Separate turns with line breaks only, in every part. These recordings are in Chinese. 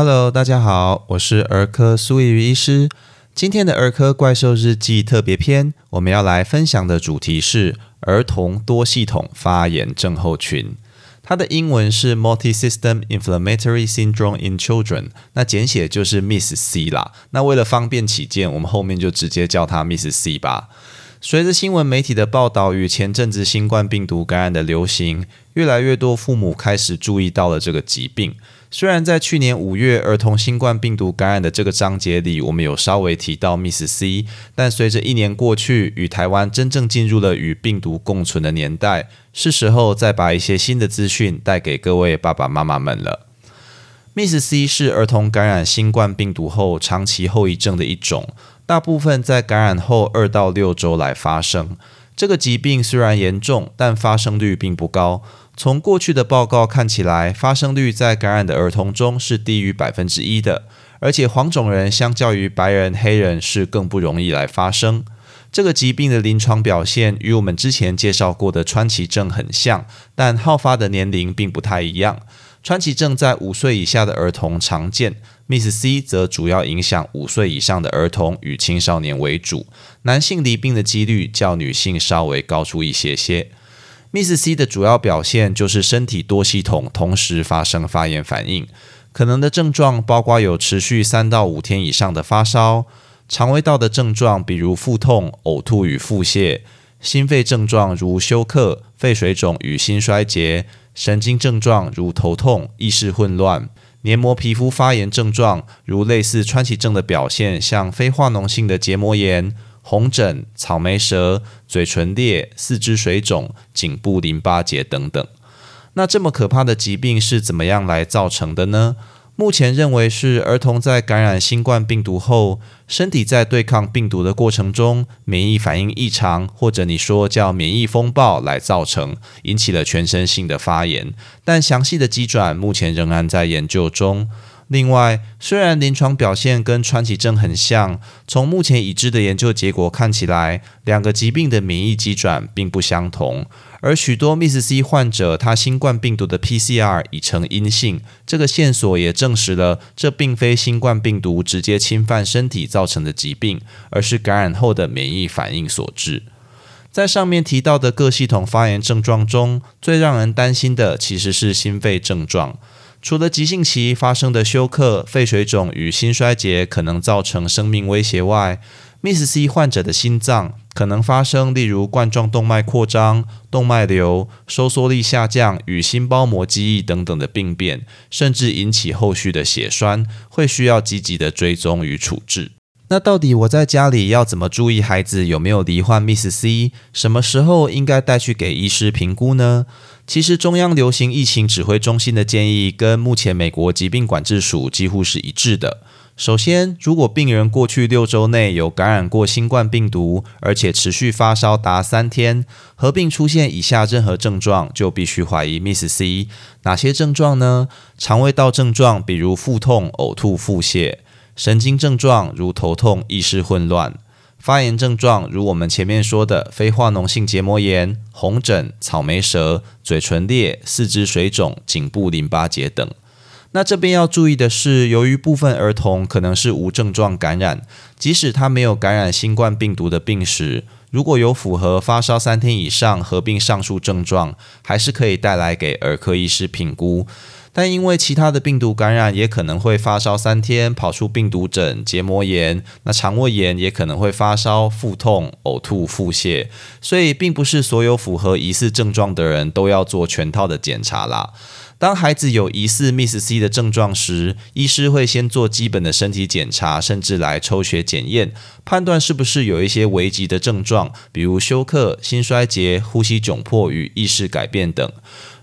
Hello，大家好，我是儿科苏怡医师。今天的儿科怪兽日记特别篇，我们要来分享的主题是儿童多系统发炎症候群。它的英文是 Multi-System Inflammatory Syndrome in Children，那简写就是 Miss C 啦。那为了方便起见，我们后面就直接叫它 Miss C 吧。随着新闻媒体的报道与前阵子新冠病毒感染的流行，越来越多父母开始注意到了这个疾病。虽然在去年五月儿童新冠病毒感染的这个章节里，我们有稍微提到 Miss C，但随着一年过去，与台湾真正进入了与病毒共存的年代，是时候再把一些新的资讯带给各位爸爸妈妈们了。MIS-C 是儿童感染新冠病毒后长期后遗症的一种，大部分在感染后二到六周来发生。这个疾病虽然严重，但发生率并不高。从过去的报告看起来，发生率在感染的儿童中是低于百分之一的，而且黄种人相较于白人、黑人是更不容易来发生。这个疾病的临床表现与我们之前介绍过的川崎症很像，但好发的年龄并不太一样。川崎症在五岁以下的儿童常见，Miss C 则主要影响五岁以上的儿童与青少年为主。男性离病的几率较女性稍微高出一些些。Miss C 的主要表现就是身体多系统同时发生发炎反应，可能的症状包括有持续三到五天以上的发烧、肠胃道的症状，比如腹痛、呕吐与腹泻；心肺症状如休克、肺水肿与心衰竭；神经症状如头痛、意识混乱；黏膜皮肤发炎症状如类似川崎症的表现，像非化脓性的结膜炎。红疹、草莓舌、嘴唇裂、四肢水肿、颈部淋巴结等等。那这么可怕的疾病是怎么样来造成的呢？目前认为是儿童在感染新冠病毒后，身体在对抗病毒的过程中，免疫反应异常，或者你说叫免疫风暴来造成，引起了全身性的发炎。但详细的机转目前仍然在研究中。另外，虽然临床表现跟川崎症很像，从目前已知的研究结果看起来，两个疾病的免疫机转并不相同。而许多 MIS-C 患者，他新冠病毒的 PCR 已呈阴性，这个线索也证实了这并非新冠病毒直接侵犯身体造成的疾病，而是感染后的免疫反应所致。在上面提到的各系统发炎症状中，最让人担心的其实是心肺症状。除了急性期发生的休克、肺水肿与心衰竭可能造成生命威胁外，Miss C 患者的心脏可能发生例如冠状动脉扩张、动脉瘤、收缩力下降与心包膜积液等等的病变，甚至引起后续的血栓，会需要积极的追踪与处置。那到底我在家里要怎么注意孩子有没有罹患 Miss C？什么时候应该带去给医师评估呢？其实中央流行疫情指挥中心的建议跟目前美国疾病管制署几乎是一致的。首先，如果病人过去六周内有感染过新冠病毒，而且持续发烧达三天，合并出现以下任何症状，就必须怀疑 Miss C。哪些症状呢？肠胃道症状，比如腹痛、呕吐、腹泻。神经症状如头痛、意识混乱；发炎症状如我们前面说的非化脓性结膜炎、红疹、草莓舌、嘴唇裂、四肢水肿、颈部淋巴结等。那这边要注意的是，由于部分儿童可能是无症状感染，即使他没有感染新冠病毒的病史，如果有符合发烧三天以上合并上述症状，还是可以带来给儿科医师评估。但因为其他的病毒感染，也可能会发烧三天，跑出病毒疹、结膜炎，那肠胃炎也可能会发烧、腹痛、呕吐、腹泻，所以并不是所有符合疑似症状的人都要做全套的检查啦。当孩子有疑似 Miss C 的症状时，医师会先做基本的身体检查，甚至来抽血检验，判断是不是有一些危急的症状，比如休克、心衰竭、呼吸窘迫与意识改变等。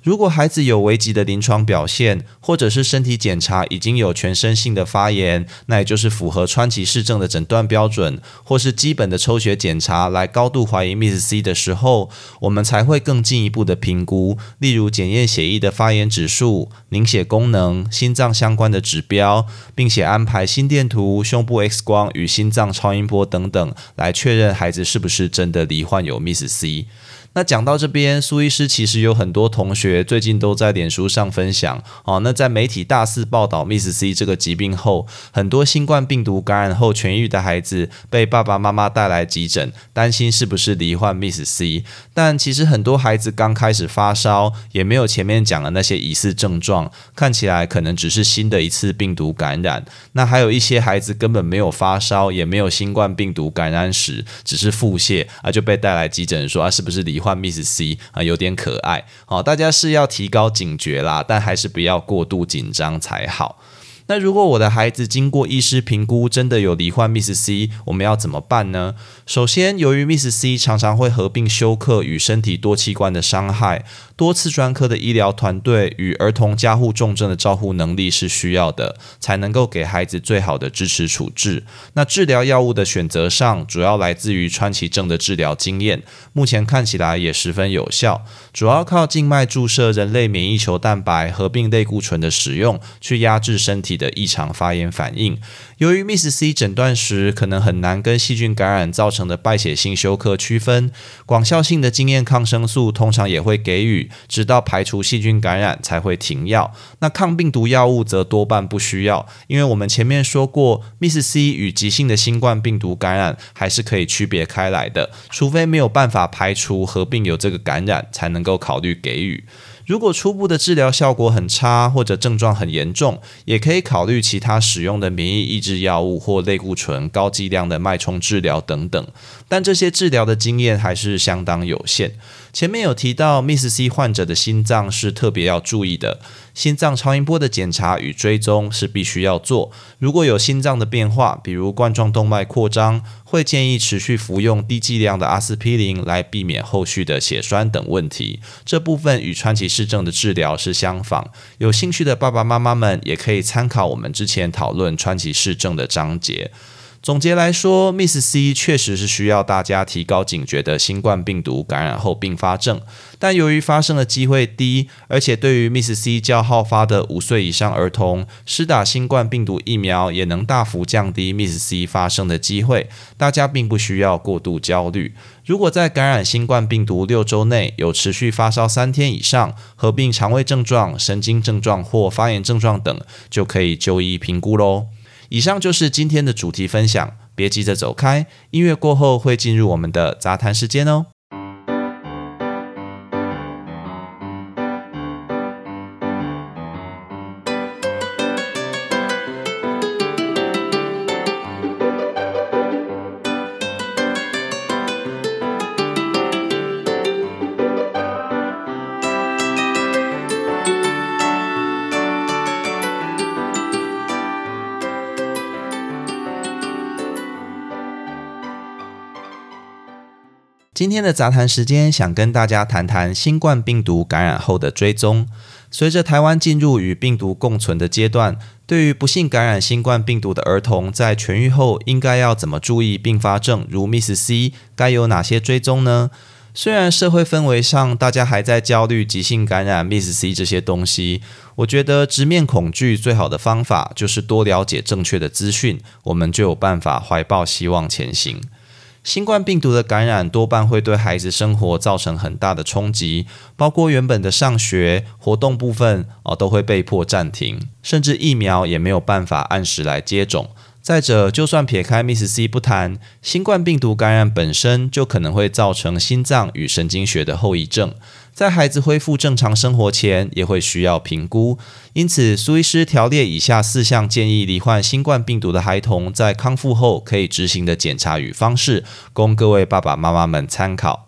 如果孩子有危急的临床表现，或者是身体检查已经有全身性的发炎，那也就是符合川崎氏症的诊断标准，或是基本的抽血检查来高度怀疑 Miss C 的时候，我们才会更进一步的评估，例如检验血液的发炎指数、凝血功能、心脏相关的指标，并且安排心电图、胸部 X 光与心脏超音波等等，来确认孩子是不是真的罹患有 Miss C。那讲到这边，苏医师其实有很多同学最近都在脸书上分享哦。那在媒体大肆报道 Miss C 这个疾病后，很多新冠病毒感染后痊愈的孩子被爸爸妈妈带来急诊，担心是不是罹患 Miss C。但其实很多孩子刚开始发烧，也没有前面讲的那些疑似症状，看起来可能只是新的一次病毒感染。那还有一些孩子根本没有发烧，也没有新冠病毒感染史，只是腹泻啊就被带来急诊，说啊是不是罹 Miss C 啊，有点可爱。好，大家是要提高警觉啦，但还是不要过度紧张才好。那如果我的孩子经过医师评估，真的有罹患 Miss C，我们要怎么办呢？首先，由于 Miss C 常常会合并休克与身体多器官的伤害，多次专科的医疗团队与儿童加护重症的照护能力是需要的，才能够给孩子最好的支持处置。那治疗药物的选择上，主要来自于川崎症的治疗经验，目前看起来也十分有效，主要靠静脉注射人类免疫球蛋白合并类固醇的使用，去压制身体的异常发炎反应。由于 Miss C 诊断时可能很难跟细菌感染造成的败血性休克区分，广效性的经验抗生素通常也会给予，直到排除细菌感染才会停药。那抗病毒药物则多半不需要，因为我们前面说过，Miss C 与急性的新冠病毒感染还是可以区别开来的，除非没有办法排除合并有这个感染，才能够考虑给予。如果初步的治疗效果很差，或者症状很严重，也可以考虑其他使用的免疫抑制药物或类固醇、高剂量的脉冲治疗等等。但这些治疗的经验还是相当有限。前面有提到，Miss C 患者的心脏是特别要注意的，心脏超音波的检查与追踪是必须要做。如果有心脏的变化，比如冠状动脉扩张，会建议持续服用低剂量的阿司匹林来避免后续的血栓等问题。这部分与川崎市政的治疗是相仿。有兴趣的爸爸妈妈们也可以参考我们之前讨论川崎市政的章节。总结来说，Miss C 确实是需要大家提高警觉的新冠病毒感染后并发症，但由于发生的机会低，而且对于 Miss C 较好发的五岁以上儿童，施打新冠病毒疫苗也能大幅降低 Miss C 发生的机会，大家并不需要过度焦虑。如果在感染新冠病毒六周内有持续发烧三天以上，合并肠胃症状、神经症状或发炎症状等，就可以就医评估喽。以上就是今天的主题分享，别急着走开，音乐过后会进入我们的杂谈时间哦。今天的杂谈时间，想跟大家谈谈新冠病毒感染后的追踪。随着台湾进入与病毒共存的阶段，对于不幸感染新冠病毒的儿童，在痊愈后应该要怎么注意并发症，如 Miss C，该有哪些追踪呢？虽然社会氛围上大家还在焦虑急性感染 Miss C 这些东西，我觉得直面恐惧最好的方法就是多了解正确的资讯，我们就有办法怀抱希望前行。新冠病毒的感染多半会对孩子生活造成很大的冲击，包括原本的上学活动部分哦都会被迫暂停，甚至疫苗也没有办法按时来接种。再者，就算撇开 Miss C 不谈，新冠病毒感染本身就可能会造成心脏与神经学的后遗症。在孩子恢复正常生活前，也会需要评估。因此，苏医师条列以下四项建议罹患新冠病毒的孩童在康复后可以执行的检查与方式，供各位爸爸妈妈们参考。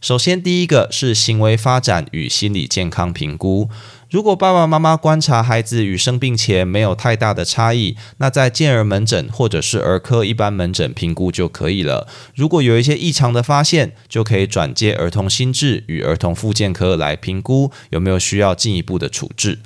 首先，第一个是行为发展与心理健康评估。如果爸爸妈妈观察孩子与生病前没有太大的差异，那在健儿门诊或者是儿科一般门诊评估就可以了。如果有一些异常的发现，就可以转接儿童心智与儿童复健科来评估有没有需要进一步的处置。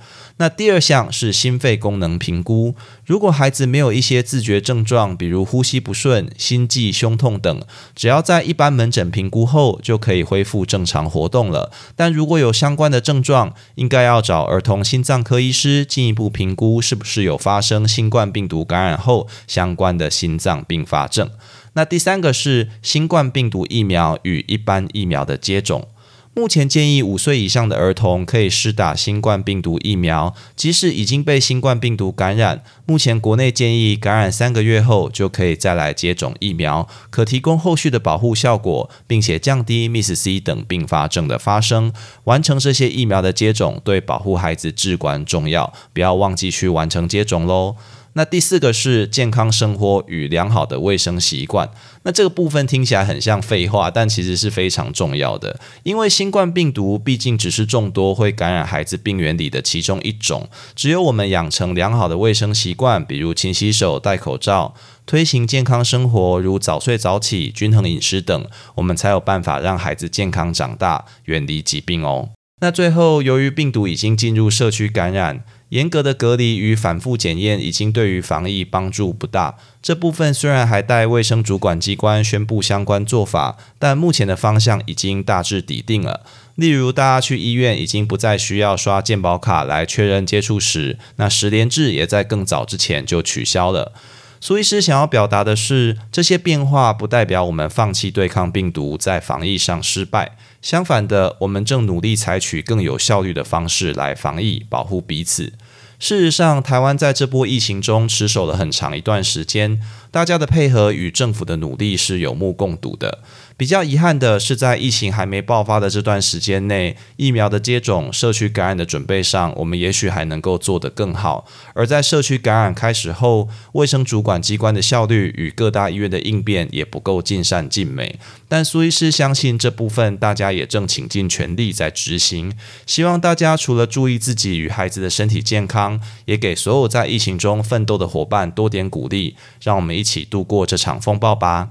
那第二项是心肺功能评估。如果孩子没有一些自觉症状，比如呼吸不顺、心悸、胸痛等，只要在一般门诊评估后就可以恢复正常活动了。但如果有相关的症状，应该要找儿童心脏科医师进一步评估是不是有发生新冠病毒感染后相关的心脏并发症。那第三个是新冠病毒疫苗与一般疫苗的接种。目前建议五岁以上的儿童可以施打新冠病毒疫苗，即使已经被新冠病毒感染，目前国内建议感染三个月后就可以再来接种疫苗，可提供后续的保护效果，并且降低 Miss C 等并发症的发生。完成这些疫苗的接种，对保护孩子至关重要，不要忘记去完成接种喽。那第四个是健康生活与良好的卫生习惯。那这个部分听起来很像废话，但其实是非常重要的。因为新冠病毒毕竟只是众多会感染孩子病原里的其中一种，只有我们养成良好的卫生习惯，比如勤洗手、戴口罩，推行健康生活，如早睡早起、均衡饮食等，我们才有办法让孩子健康长大，远离疾病哦。那最后，由于病毒已经进入社区感染。严格的隔离与反复检验已经对于防疫帮助不大。这部分虽然还待卫生主管机关宣布相关做法，但目前的方向已经大致底定了。例如，大家去医院已经不再需要刷健保卡来确认接触史，那十连制也在更早之前就取消了。苏医师想要表达的是，这些变化不代表我们放弃对抗病毒，在防疫上失败。相反的，我们正努力采取更有效率的方式来防疫，保护彼此。事实上，台湾在这波疫情中持守了很长一段时间，大家的配合与政府的努力是有目共睹的。比较遗憾的是，在疫情还没爆发的这段时间内，疫苗的接种、社区感染的准备上，我们也许还能够做得更好。而在社区感染开始后，卫生主管机关的效率与各大医院的应变也不够尽善尽美。但苏医师相信这部分大家也正倾尽全力在执行。希望大家除了注意自己与孩子的身体健康，也给所有在疫情中奋斗的伙伴多点鼓励，让我们一起度过这场风暴吧。